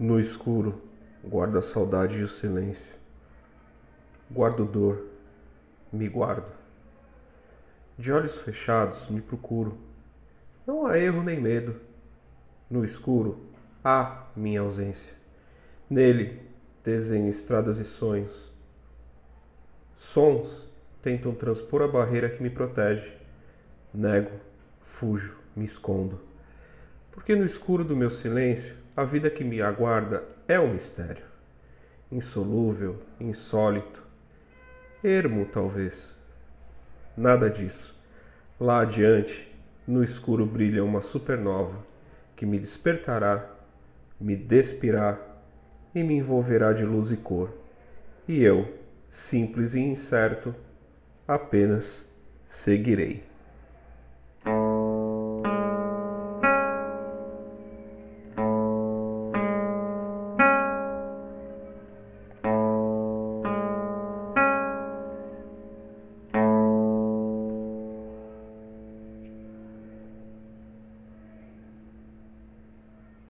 No escuro, guardo a saudade e o silêncio. Guardo dor, me guardo. De olhos fechados, me procuro. Não há erro nem medo. No escuro, há minha ausência. Nele, desenho estradas e sonhos. Sons tentam transpor a barreira que me protege. Nego, fujo, me escondo. Porque no escuro do meu silêncio, a vida que me aguarda é um mistério. Insolúvel, insólito, ermo talvez. Nada disso. Lá adiante, no escuro brilha uma supernova que me despertará, me despirá e me envolverá de luz e cor. E eu, simples e incerto, apenas seguirei.